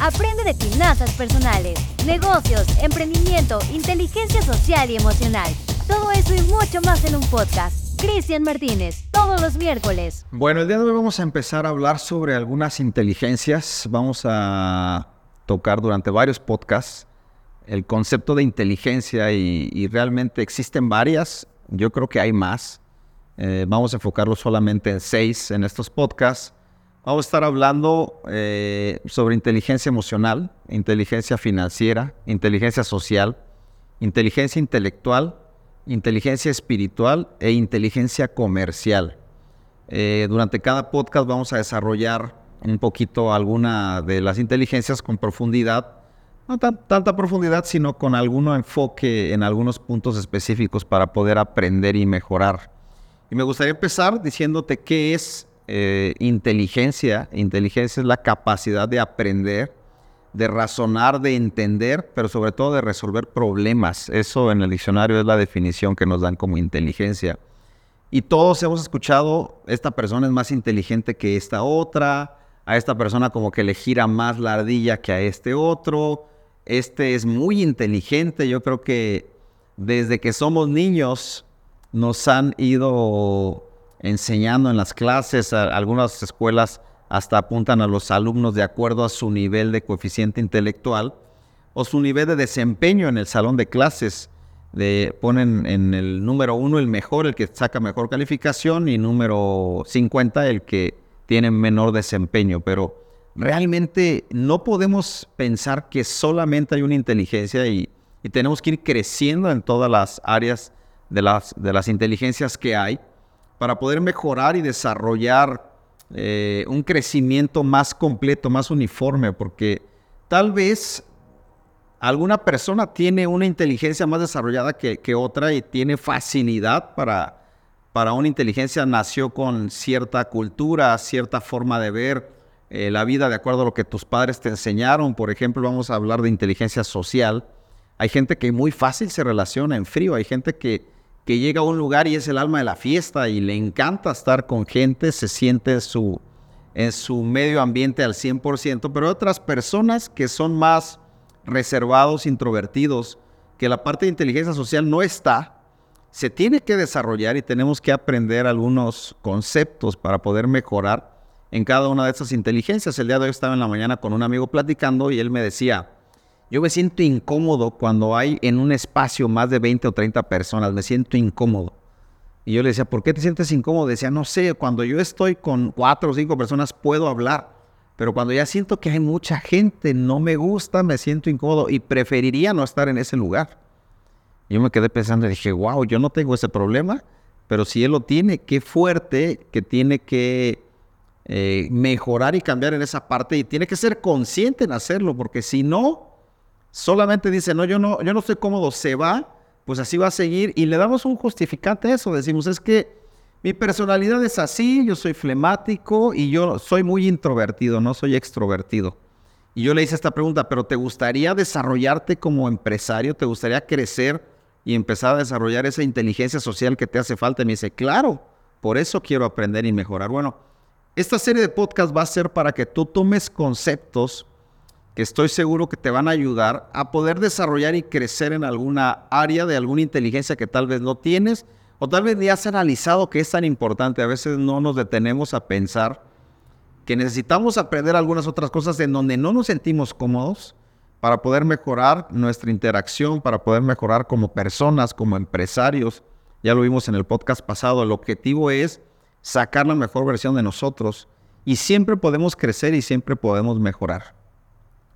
Aprende de finanzas personales, negocios, emprendimiento, inteligencia social y emocional. Todo eso y mucho más en un podcast. Cristian Martínez, todos los miércoles. Bueno, el día de hoy vamos a empezar a hablar sobre algunas inteligencias. Vamos a tocar durante varios podcasts el concepto de inteligencia y, realmente existen varias. Yo creo que hay más. Eh, vamos a enfocarlo solamente en seis en estos podcasts. Vamos a estar hablando eh, sobre inteligencia emocional, inteligencia financiera, inteligencia social, inteligencia intelectual, inteligencia espiritual e inteligencia comercial. Eh, durante cada podcast vamos a desarrollar un poquito alguna de las inteligencias con profundidad, no tanta profundidad, sino con algún enfoque en algunos puntos específicos para poder aprender y mejorar. Y me gustaría empezar diciéndote qué es eh, inteligencia. Inteligencia es la capacidad de aprender, de razonar, de entender, pero sobre todo de resolver problemas. Eso en el diccionario es la definición que nos dan como inteligencia. Y todos hemos escuchado, esta persona es más inteligente que esta otra, a esta persona como que le gira más la ardilla que a este otro, este es muy inteligente, yo creo que desde que somos niños nos han ido enseñando en las clases. algunas escuelas hasta apuntan a los alumnos de acuerdo a su nivel de coeficiente intelectual o su nivel de desempeño en el salón de clases. De, ponen en el número uno el mejor, el que saca mejor calificación, y número 50 el que tiene menor desempeño. Pero realmente no podemos pensar que solamente hay una inteligencia y, y tenemos que ir creciendo en todas las áreas de las, de las inteligencias que hay para poder mejorar y desarrollar eh, un crecimiento más completo, más uniforme, porque tal vez alguna persona tiene una inteligencia más desarrollada que, otra y tiene facilidad para, para una inteligencia, nació con cierta cultura, cierta forma de ver eh, la vida de acuerdo a lo que tus padres te enseñaron. Por ejemplo, vamos a hablar de inteligencia social. Hay gente que muy fácil se relaciona en frío, hay gente que que llega a un lugar y es el alma de la fiesta y le encanta estar con gente, se siente en su, en su medio ambiente al 100%, pero otras personas que son más reservados, introvertidos, que la parte de inteligencia social no está, se tiene que desarrollar y tenemos que aprender algunos conceptos para poder mejorar en cada una de esas inteligencias. El día de hoy estaba en la mañana con un amigo platicando y él me decía, yo me siento incómodo cuando hay en un espacio más de 20 o 30 personas, me siento incómodo. Y yo le decía, ¿por qué te sientes incómodo? Decía, no sé, cuando yo estoy con cuatro o cinco personas puedo hablar, pero cuando ya siento que hay mucha gente, no me gusta, me siento incómodo y preferiría no estar en ese lugar. Yo me quedé pensando y dije, wow, yo no tengo ese problema, pero si él lo tiene, qué fuerte que tiene que eh, mejorar y cambiar en esa parte y tiene que ser consciente en hacerlo, porque si no, solamente dice, no, yo no, yo no estoy cómodo, se va, pues así va a seguir y le damos un justificante a eso. Decimos, es que mi personalidad es así, yo soy flemático y yo soy muy introvertido, no soy extrovertido. Y yo le hice esta pregunta, pero ¿te gustaría desarrollarte como empresario? ¿Te gustaría crecer y empezar a desarrollar esa inteligencia social que te hace falta? Y me dice, claro, por eso quiero aprender y mejorar. Bueno, esta serie de podcast va a ser para que tú tomes conceptos que estoy seguro que te van a ayudar a poder desarrollar y crecer en alguna área de alguna inteligencia que tal vez no tienes o tal vez ni has analizado que es tan importante. A veces no nos detenemos a pensar que necesitamos aprender algunas otras cosas en donde no nos sentimos cómodos para poder mejorar nuestra interacción, para poder mejorar como personas, como empresarios. Ya lo vimos en el podcast pasado, el objetivo es sacar la mejor versión de nosotros y siempre podemos crecer y siempre podemos mejorar.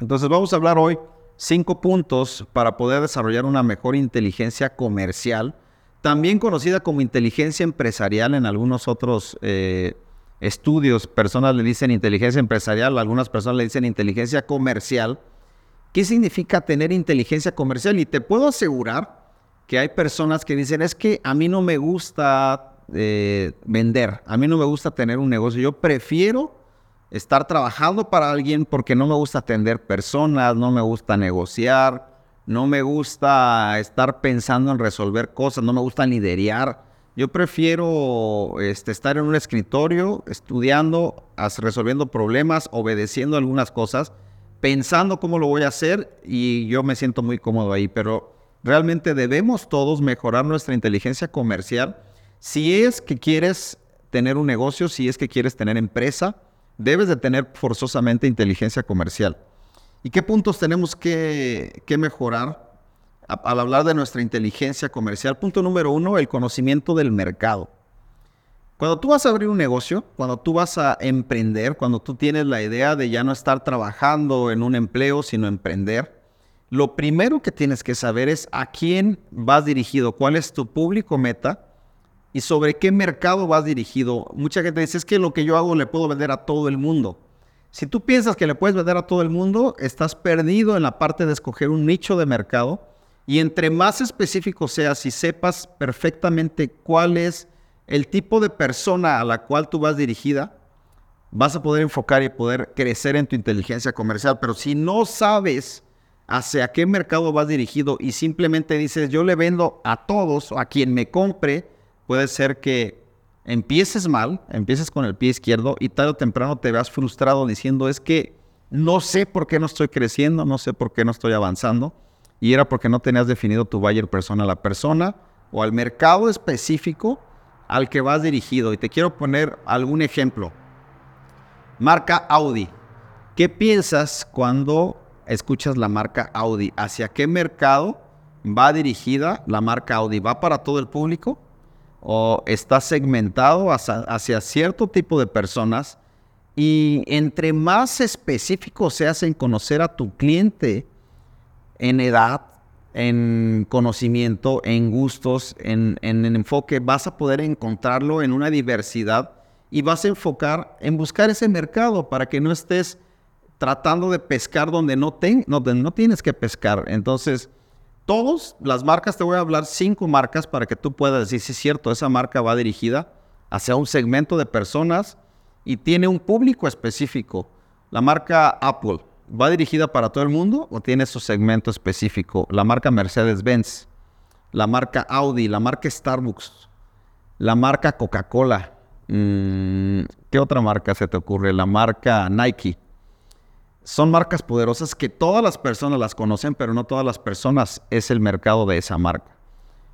Entonces vamos a hablar hoy cinco puntos para poder desarrollar una mejor inteligencia comercial, también conocida como inteligencia empresarial en algunos otros eh, estudios. Personas le dicen inteligencia empresarial, algunas personas le dicen inteligencia comercial. ¿Qué significa tener inteligencia comercial? Y te puedo asegurar que hay personas que dicen, es que a mí no me gusta eh, vender, a mí no me gusta tener un negocio, yo prefiero estar trabajando para alguien porque no me gusta atender personas, no me gusta negociar, no me gusta estar pensando en resolver cosas, no me gusta liderar. Yo prefiero este, estar en un escritorio estudiando, resolviendo problemas, obedeciendo algunas cosas, pensando cómo lo voy a hacer y yo me siento muy cómodo ahí, pero realmente debemos todos mejorar nuestra inteligencia comercial. Si es que quieres tener un negocio, si es que quieres tener empresa, debes de tener forzosamente inteligencia comercial. ¿Y qué puntos tenemos que, mejorar al hablar de nuestra inteligencia comercial? Punto número uno, el conocimiento del mercado. Cuando tú vas a abrir un negocio, cuando tú vas a emprender, cuando tú tienes la idea de ya no estar trabajando en un empleo, sino emprender, lo primero que tienes que saber es a quién vas dirigido, cuál es tu público meta y sobre qué mercado vas dirigido. Mucha gente dice, es que lo que yo hago le puedo vender a todo el mundo. Si tú piensas que le puedes vender a todo el mundo, estás perdido en la parte de escoger un nicho de mercado y entre más específico seas y sepas perfectamente cuál es el tipo de persona a la cual tú vas dirigida, vas a poder enfocar y poder crecer en tu inteligencia comercial. Pero si no sabes hacia qué mercado vas dirigido y simplemente dices, yo le vendo a todos, a quien me compre, puede ser que empieces mal, empieces con el pie izquierdo y tarde o temprano te veas frustrado diciendo, es que no sé por qué no estoy creciendo, no sé por qué no estoy avanzando. Y era porque no tenías definido tu buyer persona a la persona o al mercado específico al que vas dirigido. Y te quiero poner algún ejemplo. Marca Audi. ¿Qué piensas cuando escuchas la marca Audi? ¿Hacia qué mercado va dirigida la marca Audi? ¿Va para todo el público? ¿O está segmentado hacia, cierto tipo de personas? Y entre más específico seas en conocer a tu cliente en edad, en conocimiento, en gustos, en, en, enfoque, vas a poder encontrarlo en una diversidad y vas a enfocar en buscar ese mercado para que no estés tratando de pescar donde no, no tienes que pescar. Entonces, todas las marcas, te voy a hablar cinco marcas para que tú puedas decir si es cierto, esa marca va dirigida hacia un segmento de personas y tiene un público específico. La marca Apple ¿Va dirigida para todo el mundo o tiene su segmento específico? La marca Mercedes-Benz, la marca Audi, la marca Starbucks, la marca Coca-Cola. Mm, ¿Qué otra marca se te ocurre? La marca Nike. Son marcas poderosas que todas las personas las conocen, pero no todas las personas es el mercado de esa marca.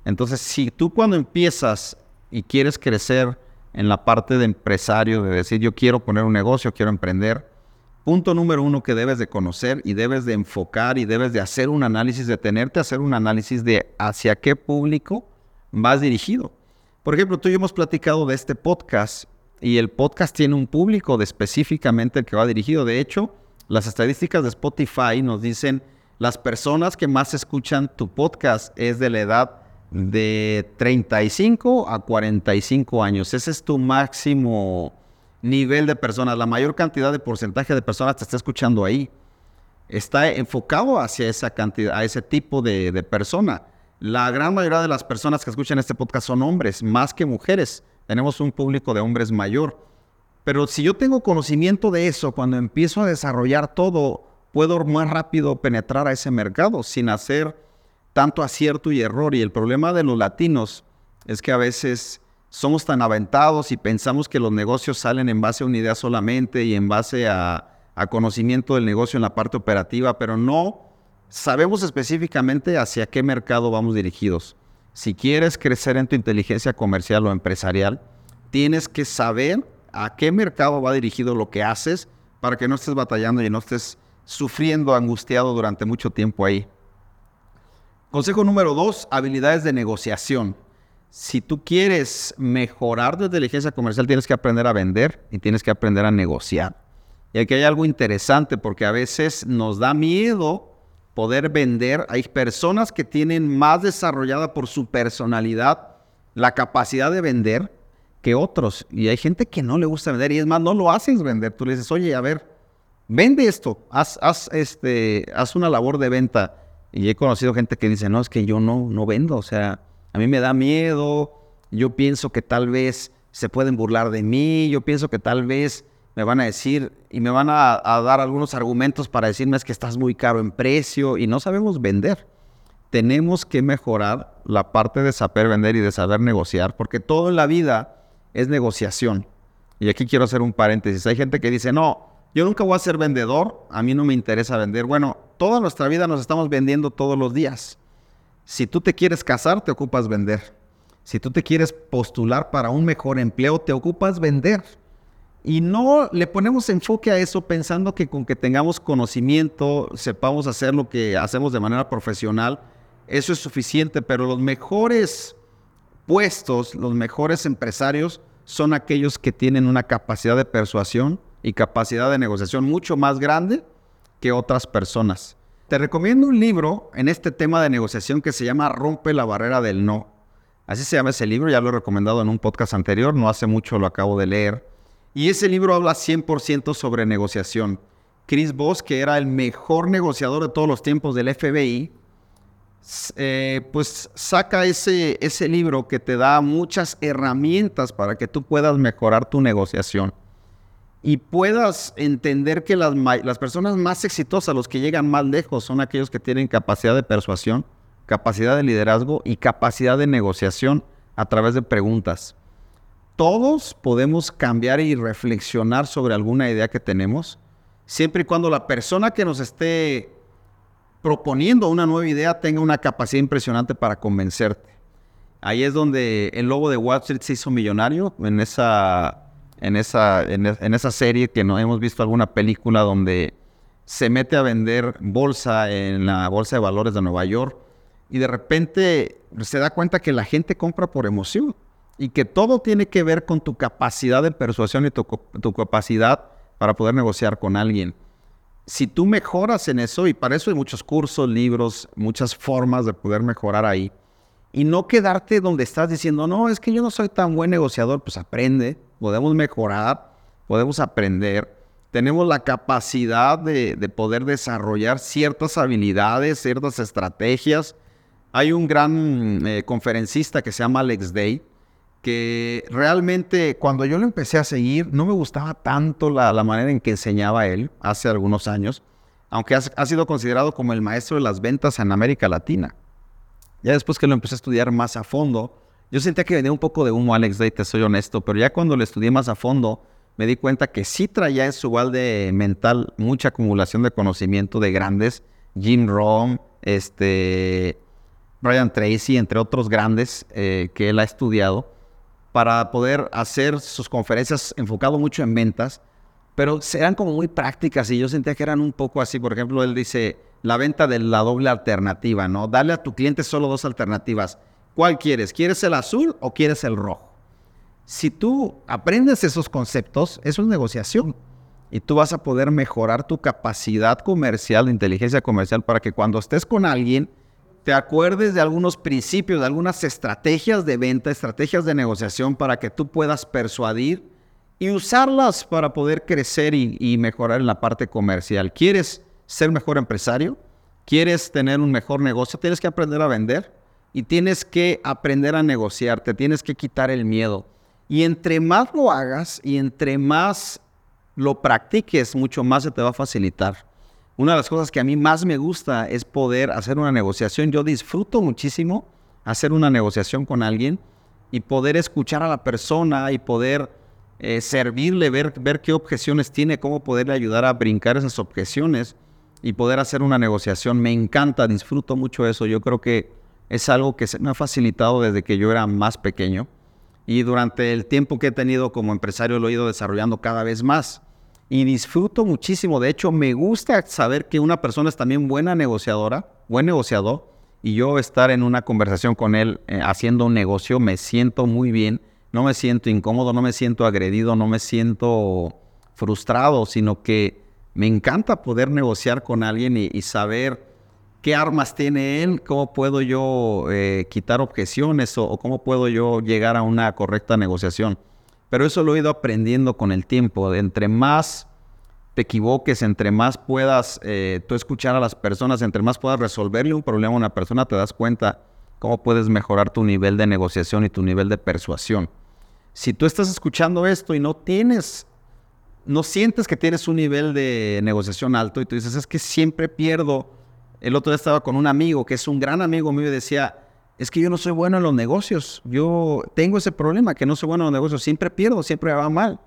Entonces, si tú cuando empiezas y quieres crecer en la parte de empresario, de decir yo quiero poner un negocio, quiero emprender, punto número uno que debes de conocer y debes de enfocar y debes de hacer un análisis, de tenerte a hacer un análisis de hacia qué público vas dirigido. Por ejemplo, tú y yo hemos platicado de este podcast y el podcast tiene un público de específicamente el que va dirigido. De hecho, las estadísticas de Spotify nos dicen las personas que más escuchan tu podcast es de la edad de 35 a 45 años. Ese es tu máximo nivel de personas, la mayor cantidad de porcentaje de personas te está escuchando ahí. Está enfocado hacia esa cantidad, a ese tipo de, de persona. La gran mayoría de las personas que escuchan este podcast son hombres, más que mujeres. Tenemos un público de hombres mayor. Pero si yo tengo conocimiento de eso, cuando empiezo a desarrollar todo, puedo más rápido penetrar a ese mercado sin hacer tanto acierto y error. Y el problema de los latinos es que a veces somos tan aventados y pensamos que los negocios salen en base a una idea solamente y en base a, conocimiento del negocio en la parte operativa, pero no sabemos específicamente hacia qué mercado vamos dirigidos. Si quieres crecer en tu inteligencia comercial o empresarial, tienes que saber a qué mercado va dirigido lo que haces para que no estés batallando y no estés sufriendo, angustiado durante mucho tiempo ahí. Consejo número dos, habilidades de negociación si tú quieres mejorar tu inteligencia comercial, tienes que aprender a vender y tienes que aprender a negociar. Y aquí hay algo interesante porque a veces nos da miedo poder vender. Hay personas que tienen más desarrollada por su personalidad la capacidad de vender que otros. Y hay gente que no le gusta vender y es más, no lo haces vender. Tú le dices, oye, a ver, vende esto, haz, haz, este, haz una labor de venta. Y he conocido gente que dice, no, es que yo no, no vendo, o sea, a mí me da miedo, yo pienso que tal vez se pueden burlar de mí, yo pienso que tal vez me van a decir y me van a, dar algunos argumentos para decirme es que estás muy caro en precio y no sabemos vender. Tenemos que mejorar la parte de saber vender y de saber negociar, porque todo en la vida es negociación. Y aquí quiero hacer un paréntesis. Hay gente que dice, no, Yo nunca voy a ser vendedor, a mí no me interesa vender. Bueno, toda nuestra vida nos estamos vendiendo todos los días. Si tú te quieres casar, te ocupas vender. Si tú te quieres postular para un mejor empleo, te ocupas vender. Y no le ponemos enfoque a eso pensando que con que tengamos conocimiento, sepamos hacer lo que hacemos de manera profesional, eso es suficiente, pero los mejores puestos, los mejores empresarios son aquellos que tienen una capacidad de persuasión y capacidad de negociación mucho más grande que otras personas. Te recomiendo un libro en este tema de negociación que se llama Rompe la barrera del no. Así se llama ese libro, ya lo he recomendado en un podcast anterior, no hace mucho lo acabo de leer. Y ese libro habla 100% sobre negociación. Chris Voss, que era el mejor negociador de todos los tiempos del FBI, eh, pues saca ese, ese libro que te da muchas herramientas para que tú puedas mejorar tu negociación y puedas entender que las, las personas más exitosas, los que llegan más lejos, son aquellos que tienen capacidad de persuasión, capacidad de liderazgo y capacidad de negociación a través de preguntas. Todos podemos cambiar y reflexionar sobre alguna idea que tenemos, siempre y cuando la persona que nos esté proponiendo una nueva idea tenga una capacidad impresionante para convencerte. Ahí es donde el lobo de Wall Street se hizo millonario, en esa, en esa, en, esa serie que no hemos visto alguna película donde se mete a vender bolsa en la Bolsa de Valores de Nueva York y de repente se da cuenta que la gente compra por emoción y que todo tiene que ver con tu capacidad de persuasión y tu, tu capacidad para poder negociar con alguien si tú mejoras en eso, y para eso hay muchos cursos, libros, muchas formas de poder mejorar ahí, y no quedarte donde estás diciendo, no, es que yo no soy tan buen negociador, pues aprende, podemos mejorar, podemos aprender, tenemos la capacidad de, poder desarrollar ciertas habilidades, ciertas estrategias. Hay un gran eh, conferencista que se llama Alex Day, que realmente cuando yo lo empecé a seguir no me gustaba tanto la, manera en que enseñaba él hace algunos años, aunque ha, sido considerado como el maestro de las ventas en América Latina. Ya después que lo empecé a estudiar más a fondo, yo sentía que venía un poco de humo Alex Day, te soy honesto, pero ya cuando lo estudié más a fondo, me di cuenta que sí traía en su balde mental mucha acumulación de conocimiento de grandes, Jim Rohn, este, Brian Tracy, entre otros grandes eh, que él ha estudiado para poder hacer sus conferencias enfocado mucho en ventas, pero eran como muy prácticas y yo sentía que eran un poco así. Por ejemplo, él dice la venta de la doble alternativa, ¿no? Darle a tu cliente solo dos alternativas. ¿Cuál quieres? ¿Quieres el azul o quieres el rojo? Si tú aprendes esos conceptos, eso es negociación. Y tú vas a poder mejorar tu capacidad comercial, inteligencia comercial, para que cuando estés con alguien, te acuerdes de algunos principios, de algunas estrategias de venta, estrategias de negociación para que tú puedas persuadir y usarlas para poder crecer y, mejorar en la parte comercial. ¿Quieres ser mejor empresario? ¿Quieres tener un mejor negocio? Tienes que aprender a vender y tienes que aprender a negociar, te tienes que quitar el miedo. Y entre más lo hagas y entre más lo practiques, mucho más se te va a facilitar. Una de las cosas que a mí más me gusta es poder hacer una negociación. Yo disfruto muchísimo hacer una negociación con alguien y poder escuchar a la persona y poder eh, servirle, ver, ver qué objeciones tiene, cómo poderle ayudar a brincar esas objeciones y poder hacer una negociación. Me encanta, disfruto mucho eso. Yo creo que es algo que se me ha facilitado desde que yo era más pequeño y durante el tiempo que he tenido como empresario lo he ido desarrollando cada vez más y disfruto muchísimo. De hecho, me gusta saber que una persona es también buena negociadora, buen negociador, y yo estar en una conversación con él eh, haciendo un negocio, me siento muy bien, no me siento incómodo, no me siento agredido, no me siento frustrado, sino que me encanta poder negociar con alguien y, saber qué armas tiene él, cómo puedo yo eh, quitar objeciones o cómo puedo yo llegar a una correcta negociación. Pero eso lo he ido aprendiendo con el tiempo. Entre más te equivoques, entre más puedas eh, tú escuchar a las personas, entre más puedas resolverle un problema a una persona, te das cuenta cómo puedes mejorar tu nivel de negociación y tu nivel de persuasión. Si tú estás escuchando esto y no tienes, no sientes que tienes un nivel de negociación alto y tú dices, es que siempre pierdo. El otro día estaba con un amigo que es un gran amigo mío y decía, es que yo no soy bueno en los negocios. Yo tengo ese problema, que no soy bueno en los negocios. Siempre pierdo, siempre va mal.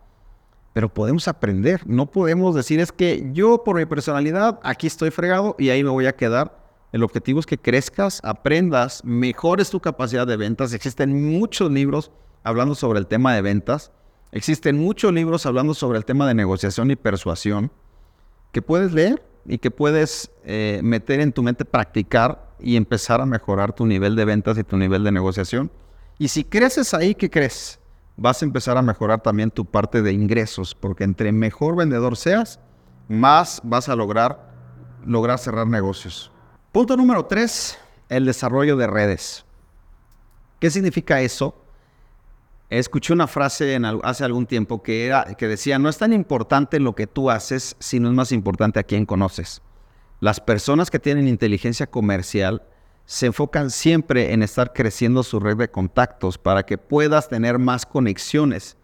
pero podemos aprender. No podemos decir es que yo por mi personalidad aquí estoy fregado y ahí me voy a quedar. El objetivo es que crezcas, aprendas, mejores tu capacidad de ventas. Existen muchos libros hablando sobre el tema de ventas. Existen muchos libros hablando sobre el tema de negociación y persuasión que puedes leer y que puedes eh, meter en tu mente, practicar y empezar a mejorar tu nivel de ventas y tu nivel de negociación. Y si creces ahí, ¿qué crees? Vas a empezar a mejorar también tu parte de ingresos, porque entre mejor vendedor seas, más vas a lograr, lograr cerrar negocios. Punto número tres, el desarrollo de redes. ¿Qué significa eso? Escuché una frase hace algún tiempo que, que decía, no es tan importante lo que tú haces, sino es más importante a quién conoces. Las personas que tienen inteligencia comercial se enfocan siempre en estar creciendo su red de contactos para que puedas tener más conexiones.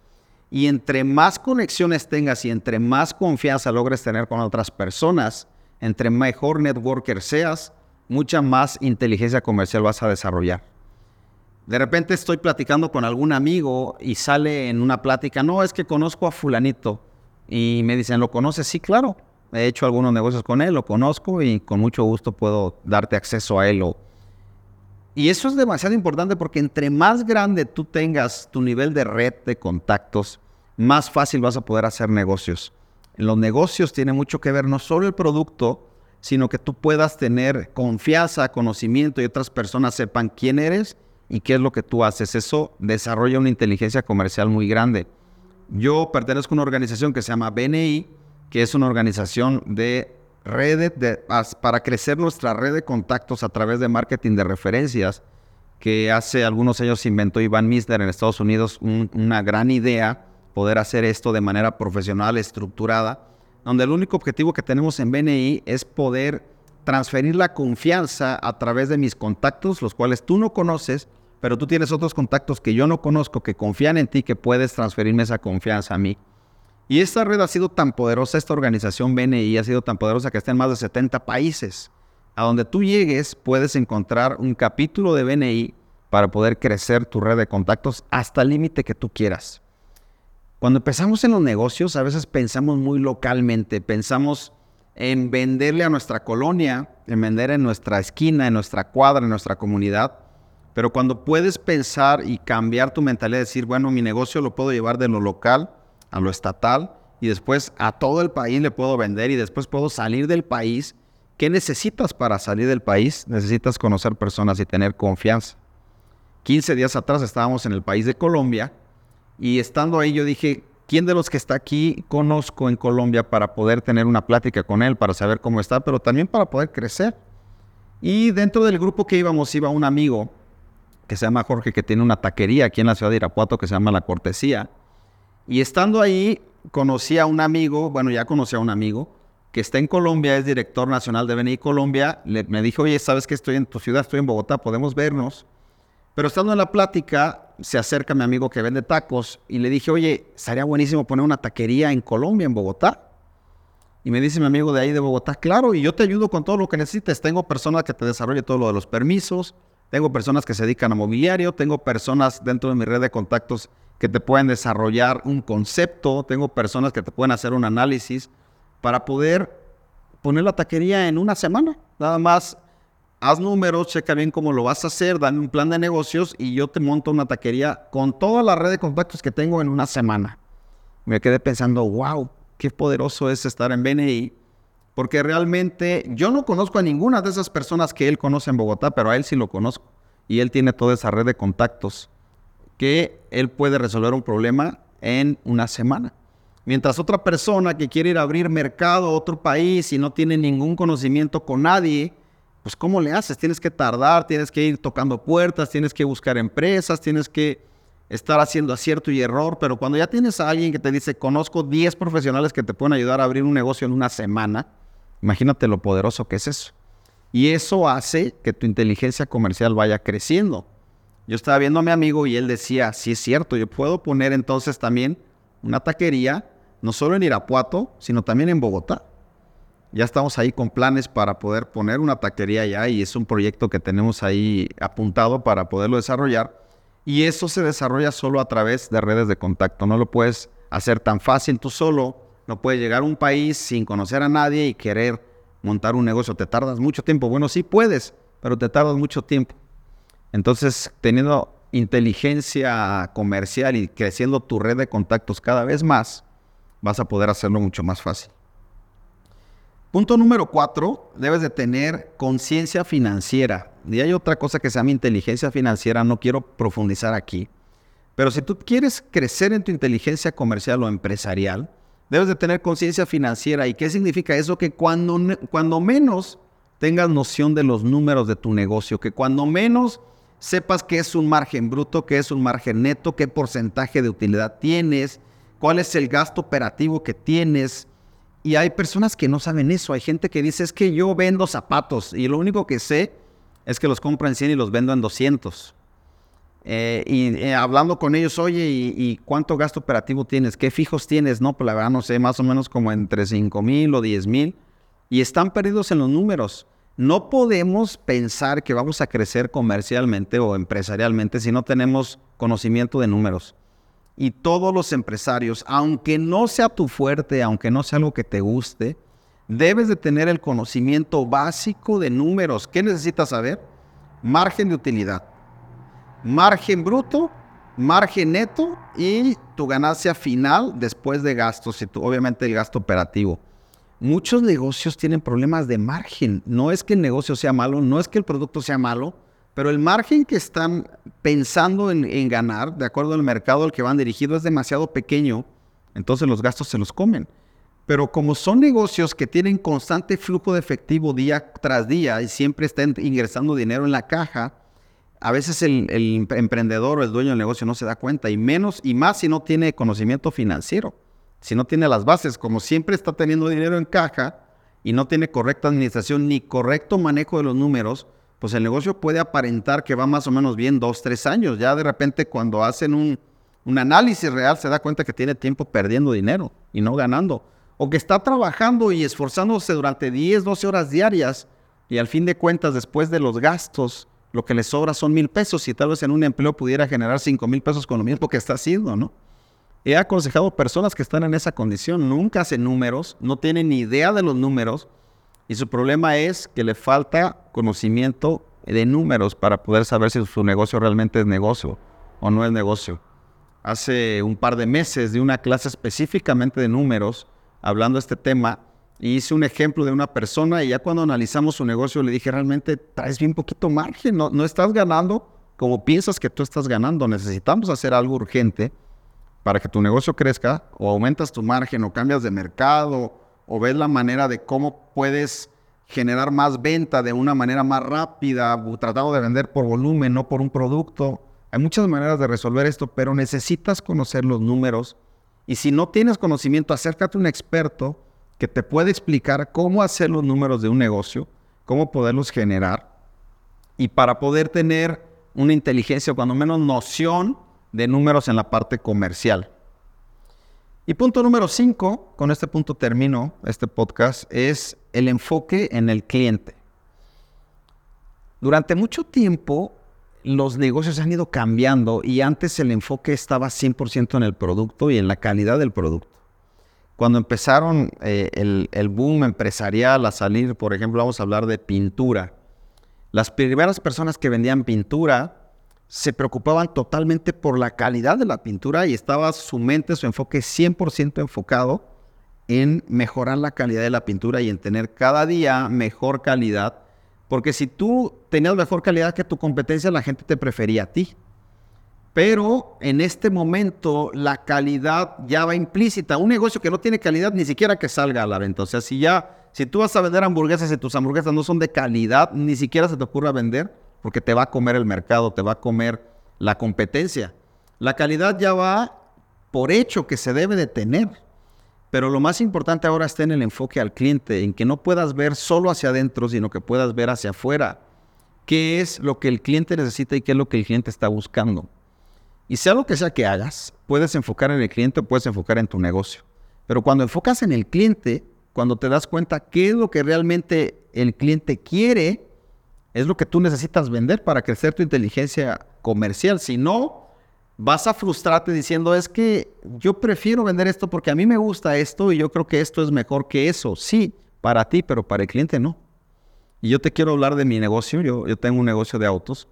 Y entre más conexiones tengas y entre más confianza logres tener con otras personas, entre mejor networker seas, mucha más inteligencia comercial vas a desarrollar. De repente estoy platicando con algún amigo y sale en una plática, no, es que conozco a fulanito. Y me dicen, ¿lo conoces? Sí, claro. He hecho algunos negocios con él, lo conozco y con mucho gusto puedo darte acceso a él. Y eso es demasiado importante porque entre más grande tú tengas tu nivel de red de contactos, más fácil vas a poder hacer negocios. En los negocios tiene mucho que ver no solo el producto, sino que tú puedas tener confianza, conocimiento y otras personas sepan quién eres y qué es lo que tú haces. Eso desarrolla una inteligencia comercial muy grande. Yo pertenezco a una organización que se llama BNI, que es una organización de redes para crecer nuestra red de contactos a través de marketing de referencias, que hace algunos años inventó Iván Misner en Estados Unidos, una gran idea, poder hacer esto de manera profesional, estructurada, donde el único objetivo que tenemos en BNI es poder transferir la confianza a través de mis contactos, los cuales tú no conoces, pero tú tienes otros contactos que yo no conozco, que confían en ti, que puedes transferirme esa confianza a mí. Y esta red ha sido tan poderosa, esta organización BNI ha sido tan poderosa que está en más de 70 países. A donde tú llegues puedes encontrar un capítulo de BNI para poder crecer tu red de contactos hasta el límite que tú quieras. Cuando empezamos en los negocios, a veces pensamos muy localmente, pensamos en venderle a nuestra colonia, en vender en nuestra esquina, en nuestra cuadra, en nuestra comunidad. Pero cuando puedes pensar y cambiar tu mentalidad, decir, bueno, mi negocio lo puedo llevar de lo local a lo estatal y después a todo el país le puedo vender y después puedo salir del país. ¿Qué necesitas para salir del país? Necesitas conocer personas y tener confianza. 15 días atrás estábamos en el país de Colombia y estando ahí yo dije, ¿quién de los que está aquí conozco en Colombia para poder tener una plática con él, para saber cómo está, pero también para poder crecer? Y dentro del grupo que íbamos iba un amigo que se llama Jorge, que tiene una taquería aquí en la ciudad de Irapuato que se llama La Cortesía. Y estando ahí, conocí a un amigo, bueno, ya conocí a un amigo, que está en Colombia, es director nacional de BNI Colombia. me dijo, oye, ¿sabes que estoy en tu ciudad? Estoy en Bogotá, podemos vernos. Pero estando en la plática, se acerca mi amigo que vende tacos y le dije, oye, estaría buenísimo poner una taquería en Colombia, en Bogotá. Y me dice mi amigo de ahí de Bogotá, claro, y yo te ayudo con todo lo que necesites. Tengo personas que te desarrolle todo lo de los permisos, tengo personas que se dedican a mobiliario, tengo personas dentro de mi red de contactos que te pueden desarrollar un concepto, tengo personas que te pueden hacer un análisis para poder poner la taquería en una semana. Nada más haz números, checa bien cómo lo vas a hacer, dame un plan de negocios y yo te monto una taquería con toda la red de contactos que tengo en una semana. Me quedé pensando, wow, qué poderoso es estar en BNI porque realmente yo no conozco a ninguna de esas personas que él conoce en Bogotá, pero a él sí lo conozco. Y él tiene toda esa red de contactos que él puede resolver un problema en una semana. Mientras otra persona que quiere ir a abrir mercado a otro país y no tiene ningún conocimiento con nadie, pues ¿cómo le haces? Tienes que tardar, tienes que ir tocando puertas, tienes que buscar empresas, tienes que estar haciendo acierto y error, pero cuando ya tienes a alguien que te dice, conozco 10 profesionales que te pueden ayudar a abrir un negocio en una semana, Imagínate lo poderoso que es eso. Y eso hace que tu inteligencia comercial vaya creciendo. Yo estaba viendo a mi amigo y él decía, sí es cierto, yo puedo poner entonces también una taquería, no solo en Irapuato, sino también en Bogotá. Ya estamos ahí con planes para poder poner una taquería allá y es un proyecto que tenemos ahí apuntado para poderlo desarrollar. Y eso se desarrolla solo a través de redes de contacto. No lo puedes hacer tan fácil tú solo. No puedes llegar a un país sin conocer a nadie y querer montar un negocio. Te tardas mucho tiempo. Bueno, sí puedes, pero te tardas mucho tiempo. Entonces, teniendo inteligencia comercial y creciendo tu red de contactos cada vez más, vas a poder hacerlo mucho más fácil. Punto número cuatro, debes de tener conciencia financiera. Y hay otra cosa que se llama inteligencia financiera, no quiero profundizar aquí. Pero si tú quieres crecer en tu inteligencia comercial o empresarial, debes de tener conciencia financiera. ¿Y qué significa eso? Que cuando, cuando menos tengas noción de los números de tu negocio, que cuando menos sepas qué es un margen bruto, qué es un margen neto, qué porcentaje de utilidad tienes, cuál es el gasto operativo que tienes. Y hay personas que no saben eso. Hay gente que dice, es que yo vendo zapatos y lo único que sé es que los compro en 100 y los vendo en 200. Eh, y eh, hablando con ellos, oye, ¿y, cuánto gasto operativo tienes? ¿Qué fijos tienes? No, pues la verdad no sé, más o menos como entre 5 mil o 10 mil. Y están perdidos en los números. No podemos pensar que vamos a crecer comercialmente o empresarialmente si no tenemos conocimiento de números. Y todos los empresarios, aunque no sea tu fuerte, aunque no sea algo que te guste, debes de tener el conocimiento básico de números. ¿Qué necesitas saber? Margen de utilidad, margen bruto, margen neto y tu ganancia final después de gastos y obviamente el gasto operativo. Muchos negocios tienen problemas de margen. No es que el negocio sea malo, no es que el producto sea malo, pero el margen que están pensando en, ganar, de acuerdo al mercado al que van dirigidos, es demasiado pequeño. Entonces los gastos se los comen. Pero como son negocios que tienen constante flujo de efectivo día tras día y siempre están ingresando dinero en la caja, a veces el, emprendedor o el dueño del negocio no se da cuenta y menos y más si no tiene conocimiento financiero si no tiene las bases, como siempre está teniendo dinero en caja y no tiene correcta administración ni correcto manejo de los números, pues el negocio puede aparentar que va más o menos bien dos, tres años. Ya de repente cuando hacen un, un análisis real se da cuenta que tiene tiempo perdiendo dinero y no ganando. O que está trabajando y esforzándose durante 10, 12 horas diarias y al fin de cuentas después de los gastos lo que le sobra son mil pesos y tal vez en un empleo pudiera generar cinco mil pesos con lo mismo que está haciendo, ¿no? He aconsejado personas que están en esa condición, nunca hacen números, no tienen ni idea de los números y su problema es que le falta conocimiento de números para poder saber si su negocio realmente es negocio o no es negocio. Hace un par de meses di una clase específicamente de números hablando de este tema y hice un ejemplo de una persona y ya cuando analizamos su negocio le dije realmente traes bien poquito margen, no, no estás ganando como piensas que tú estás ganando, necesitamos hacer algo urgente para que tu negocio crezca, o aumentas tu margen, o cambias de mercado, o ves la manera de cómo puedes generar más venta de una manera más rápida, tratando de vender por volumen, no por un producto. Hay muchas maneras de resolver esto, pero necesitas conocer los números. Y si no tienes conocimiento, acércate a un experto que te puede explicar cómo hacer los números de un negocio, cómo poderlos generar. Y para poder tener una inteligencia, o cuando menos noción de números en la parte comercial. Y punto número 5, con este punto termino este podcast, es el enfoque en el cliente. Durante mucho tiempo los negocios han ido cambiando y antes el enfoque estaba 100% en el producto y en la calidad del producto. Cuando empezaron eh, el, el boom empresarial a salir, por ejemplo, vamos a hablar de pintura. Las primeras personas que vendían pintura se preocupaban totalmente por la calidad de la pintura y estaba su mente, su enfoque 100% enfocado en mejorar la calidad de la pintura y en tener cada día mejor calidad. Porque si tú tenías mejor calidad que tu competencia, la gente te prefería a ti. Pero en este momento la calidad ya va implícita. Un negocio que no tiene calidad ni siquiera que salga a la venta. O sea, si ya, si tú vas a vender hamburguesas y tus hamburguesas no son de calidad, ni siquiera se te ocurra vender, porque te va a comer el mercado, te va a comer la competencia. La calidad ya va por hecho que se debe de tener. Pero lo más importante ahora está en el enfoque al cliente, en que no puedas ver solo hacia adentro, sino que puedas ver hacia afuera. ¿Qué es lo que el cliente necesita y qué es lo que el cliente está buscando? Y sea lo que sea que hagas, puedes enfocar en el cliente o puedes enfocar en tu negocio. Pero cuando enfocas en el cliente, cuando te das cuenta qué es lo que realmente el cliente quiere, es lo que tú necesitas vender para crecer tu inteligencia comercial. Si no, vas a frustrarte diciendo, es que yo prefiero vender esto porque a mí me gusta esto y yo creo que esto es mejor que eso. Sí, para ti, pero para el cliente no. Y yo te quiero hablar de mi negocio. Yo, yo tengo un negocio de autos.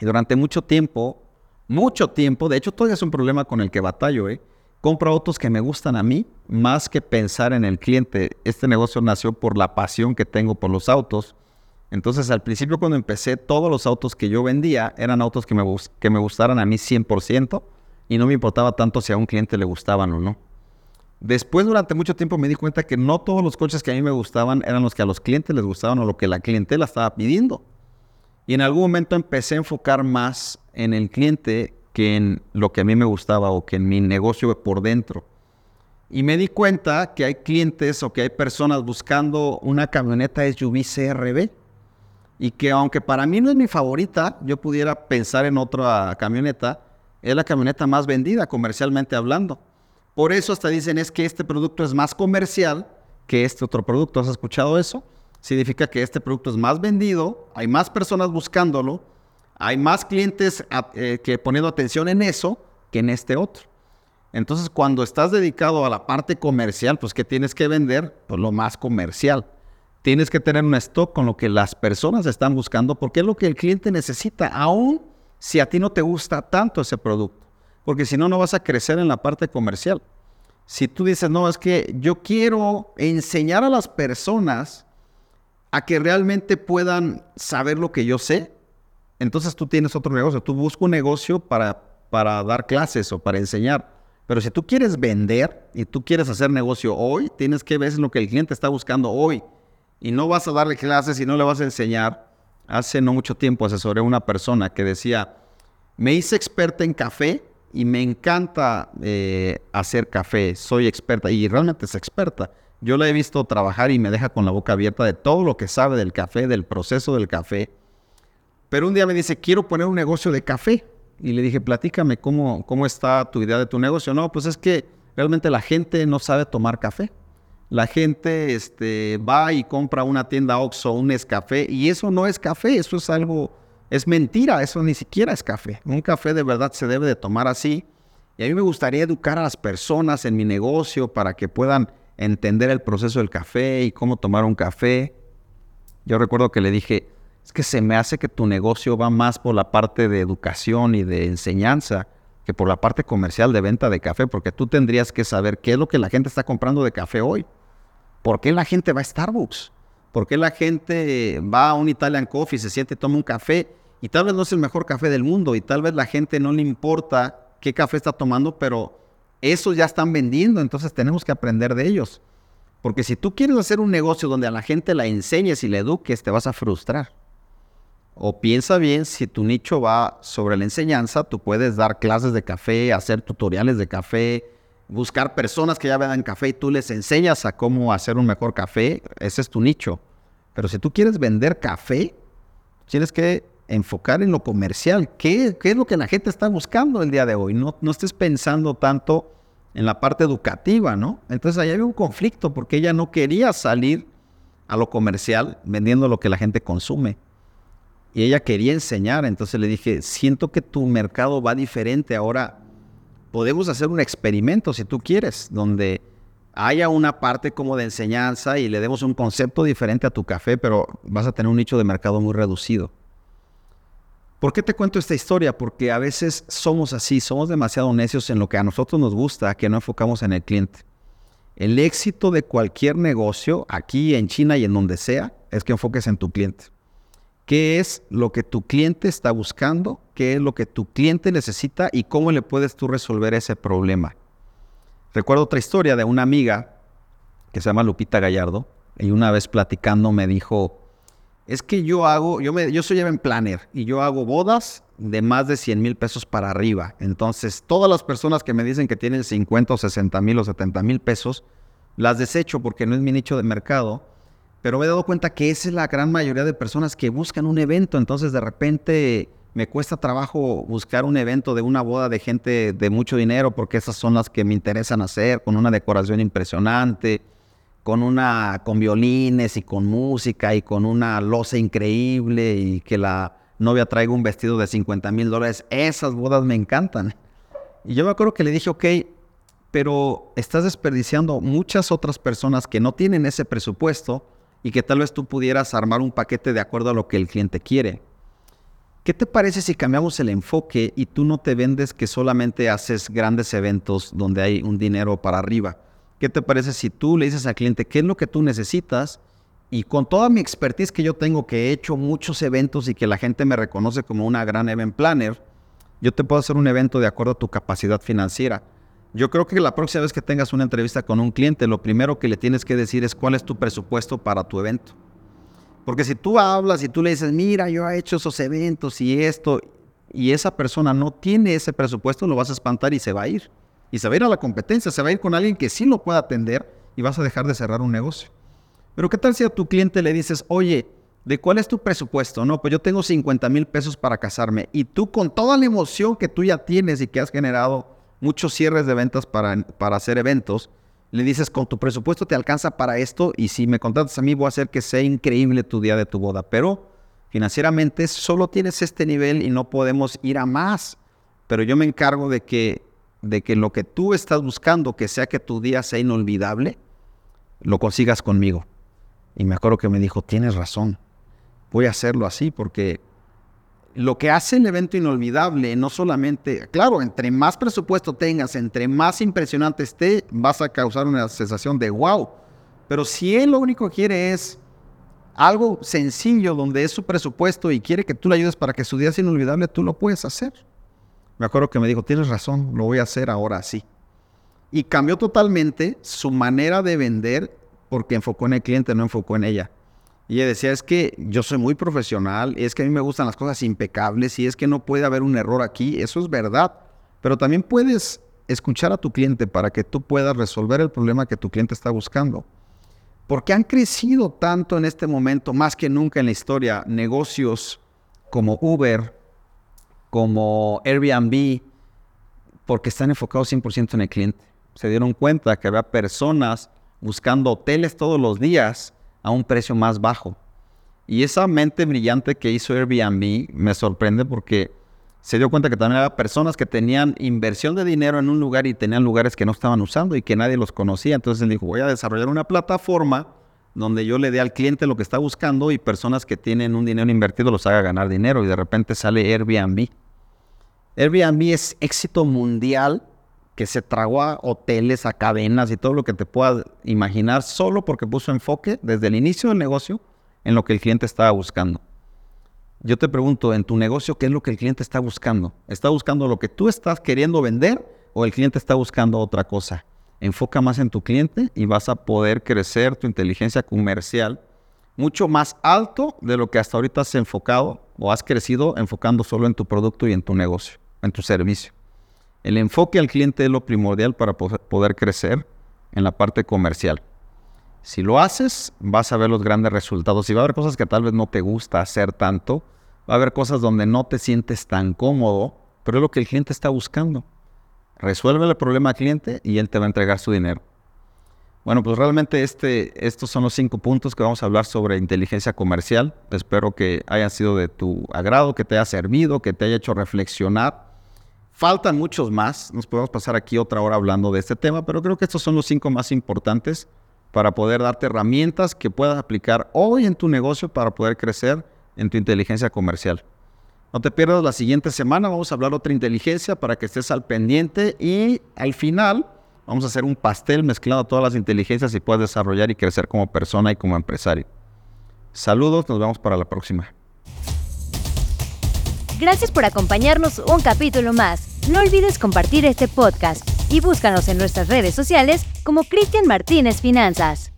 Y durante mucho tiempo, mucho tiempo, de hecho todavía es un problema con el que batallo, ¿eh? compro autos que me gustan a mí más que pensar en el cliente. Este negocio nació por la pasión que tengo por los autos. Entonces, al principio cuando empecé, todos los autos que yo vendía eran autos que me, que me gustaran a mí 100% y no me importaba tanto si a un cliente le gustaban o no. Después, durante mucho tiempo, me di cuenta que no todos los coches que a mí me gustaban eran los que a los clientes les gustaban o lo que la clientela estaba pidiendo. Y en algún momento empecé a enfocar más en el cliente que en lo que a mí me gustaba o que en mi negocio por dentro. Y me di cuenta que hay clientes o que hay personas buscando una camioneta SUV CRB y que aunque para mí no es mi favorita, yo pudiera pensar en otra camioneta, es la camioneta más vendida comercialmente hablando. Por eso hasta dicen es que este producto es más comercial que este otro producto. ¿Has escuchado eso? Significa que este producto es más vendido, hay más personas buscándolo, hay más clientes eh, que poniendo atención en eso que en este otro. Entonces, cuando estás dedicado a la parte comercial, pues ¿qué tienes que vender? Pues lo más comercial. Tienes que tener un stock con lo que las personas están buscando porque es lo que el cliente necesita, aún si a ti no te gusta tanto ese producto. Porque si no, no vas a crecer en la parte comercial. Si tú dices, no, es que yo quiero enseñar a las personas a que realmente puedan saber lo que yo sé, entonces tú tienes otro negocio. Tú buscas un negocio para, para dar clases o para enseñar. Pero si tú quieres vender y tú quieres hacer negocio hoy, tienes que ver lo que el cliente está buscando hoy y no vas a darle clases y no le vas a enseñar. Hace no mucho tiempo asesoré a una persona que decía, me hice experta en café y me encanta eh, hacer café, soy experta y realmente es experta. Yo la he visto trabajar y me deja con la boca abierta de todo lo que sabe del café, del proceso del café. Pero un día me dice, quiero poner un negocio de café. Y le dije, platícame cómo, cómo está tu idea de tu negocio. No, pues es que realmente la gente no sabe tomar café la gente este, va y compra una tienda Oxxo, un Nescafé, y eso no es café, eso es algo, es mentira, eso ni siquiera es café. Un café de verdad se debe de tomar así. Y a mí me gustaría educar a las personas en mi negocio para que puedan entender el proceso del café y cómo tomar un café. Yo recuerdo que le dije, es que se me hace que tu negocio va más por la parte de educación y de enseñanza que por la parte comercial de venta de café, porque tú tendrías que saber qué es lo que la gente está comprando de café hoy. ¿Por qué la gente va a Starbucks? ¿Por qué la gente va a un Italian Coffee, se siente, toma un café y tal vez no es el mejor café del mundo y tal vez la gente no le importa qué café está tomando, pero esos ya están vendiendo, entonces tenemos que aprender de ellos. Porque si tú quieres hacer un negocio donde a la gente la enseñes y le eduques, te vas a frustrar. O piensa bien, si tu nicho va sobre la enseñanza, tú puedes dar clases de café, hacer tutoriales de café, buscar personas que ya vendan café y tú les enseñas a cómo hacer un mejor café, ese es tu nicho. Pero si tú quieres vender café, tienes que enfocar en lo comercial. ¿Qué, es lo que la gente está buscando el día de hoy? No, no estés pensando tanto en la parte educativa, ¿no? Entonces ahí había un conflicto porque ella no quería salir a lo comercial vendiendo lo que la gente consume. Y ella quería enseñar, entonces le dije, siento que tu mercado va diferente ahora podemos hacer un experimento si tú quieres, donde haya una parte como de enseñanza y le demos un concepto diferente a tu café, pero vas a tener un nicho de mercado muy reducido. ¿Por qué te cuento esta historia? Porque a veces somos así, somos demasiado necios en lo que a nosotros nos gusta, que no enfocamos en el cliente. El éxito de cualquier negocio, aquí en China y en donde sea, es que enfoques en tu cliente qué es lo que tu cliente está buscando, qué es lo que tu cliente necesita y cómo le puedes tú resolver ese problema. Recuerdo otra historia de una amiga que se llama Lupita Gallardo y una vez platicando me dijo, es que yo hago, yo, me, yo soy event planner y yo hago bodas de más de 100 mil pesos para arriba. Entonces, todas las personas que me dicen que tienen 50 o 60 mil o 70 mil pesos, las desecho porque no es mi nicho de mercado pero me he dado cuenta que esa es la gran mayoría de personas que buscan un evento, entonces de repente me cuesta trabajo buscar un evento de una boda de gente de mucho dinero porque esas son las que me interesan hacer, con una decoración impresionante, con una con violines y con música y con una loza increíble y que la novia traiga un vestido de 50 mil dólares. Esas bodas me encantan. Y yo me acuerdo que le dije, ok, pero estás desperdiciando muchas otras personas que no tienen ese presupuesto y que tal vez tú pudieras armar un paquete de acuerdo a lo que el cliente quiere. ¿Qué te parece si cambiamos el enfoque y tú no te vendes que solamente haces grandes eventos donde hay un dinero para arriba? ¿Qué te parece si tú le dices al cliente qué es lo que tú necesitas? Y con toda mi expertise que yo tengo, que he hecho muchos eventos y que la gente me reconoce como una gran event planner, yo te puedo hacer un evento de acuerdo a tu capacidad financiera. Yo creo que la próxima vez que tengas una entrevista con un cliente, lo primero que le tienes que decir es cuál es tu presupuesto para tu evento. Porque si tú hablas y tú le dices, mira, yo he hecho esos eventos y esto, y esa persona no tiene ese presupuesto, lo vas a espantar y se va a ir. Y se va a ir a la competencia, se va a ir con alguien que sí lo pueda atender y vas a dejar de cerrar un negocio. Pero ¿qué tal si a tu cliente le dices, oye, ¿de cuál es tu presupuesto? No, pues yo tengo 50 mil pesos para casarme. Y tú con toda la emoción que tú ya tienes y que has generado muchos cierres de ventas para, para hacer eventos, le dices, con tu presupuesto te alcanza para esto y si me contratas a mí voy a hacer que sea increíble tu día de tu boda. Pero financieramente solo tienes este nivel y no podemos ir a más. Pero yo me encargo de que de que lo que tú estás buscando, que sea que tu día sea inolvidable, lo consigas conmigo. Y me acuerdo que me dijo, tienes razón, voy a hacerlo así porque lo que hace el evento inolvidable no solamente, claro, entre más presupuesto tengas, entre más impresionante esté, vas a causar una sensación de wow. Pero si él lo único que quiere es algo sencillo donde es su presupuesto y quiere que tú le ayudes para que su día sea inolvidable, tú lo puedes hacer me acuerdo que me dijo, tienes razón, lo voy a hacer ahora sí. Y cambió totalmente su manera de vender porque enfocó en el cliente, no enfocó en ella. Y ella decía, es que yo soy muy profesional, es que a mí me gustan las cosas impecables y es que no puede haber un error aquí, eso es verdad. Pero también puedes escuchar a tu cliente para que tú puedas resolver el problema que tu cliente está buscando. Porque han crecido tanto en este momento, más que nunca en la historia, negocios como Uber, como Airbnb, porque están enfocados 100% en el cliente. Se dieron cuenta que había personas buscando hoteles todos los días a un precio más bajo. Y esa mente brillante que hizo Airbnb me sorprende porque se dio cuenta que también había personas que tenían inversión de dinero en un lugar y tenían lugares que no estaban usando y que nadie los conocía. Entonces él dijo, voy a desarrollar una plataforma donde yo le dé al cliente lo que está buscando y personas que tienen un dinero invertido los haga ganar dinero y de repente sale Airbnb. Airbnb es éxito mundial que se tragó a hoteles, a cadenas y todo lo que te puedas imaginar solo porque puso enfoque desde el inicio del negocio en lo que el cliente estaba buscando. Yo te pregunto, en tu negocio, ¿qué es lo que el cliente está buscando? ¿Está buscando lo que tú estás queriendo vender o el cliente está buscando otra cosa? enfoca más en tu cliente y vas a poder crecer tu inteligencia comercial mucho más alto de lo que hasta ahorita has enfocado o has crecido enfocando solo en tu producto y en tu negocio, en tu servicio. El enfoque al cliente es lo primordial para poder crecer en la parte comercial. Si lo haces, vas a ver los grandes resultados. Y va a haber cosas que tal vez no te gusta hacer tanto. Va a haber cosas donde no te sientes tan cómodo, pero es lo que el cliente está buscando. Resuelve el problema al cliente y él te va a entregar su dinero. Bueno, pues realmente este, estos son los cinco puntos que vamos a hablar sobre inteligencia comercial. Espero que hayan sido de tu agrado, que te haya servido, que te haya hecho reflexionar. Faltan muchos más, nos podemos pasar aquí otra hora hablando de este tema, pero creo que estos son los cinco más importantes para poder darte herramientas que puedas aplicar hoy en tu negocio para poder crecer en tu inteligencia comercial. No te pierdas la siguiente semana, vamos a hablar otra inteligencia para que estés al pendiente y al final vamos a hacer un pastel mezclando todas las inteligencias y puedas desarrollar y crecer como persona y como empresario. Saludos, nos vemos para la próxima. Gracias por acompañarnos un capítulo más. No olvides compartir este podcast y búscanos en nuestras redes sociales como Cristian Martínez Finanzas.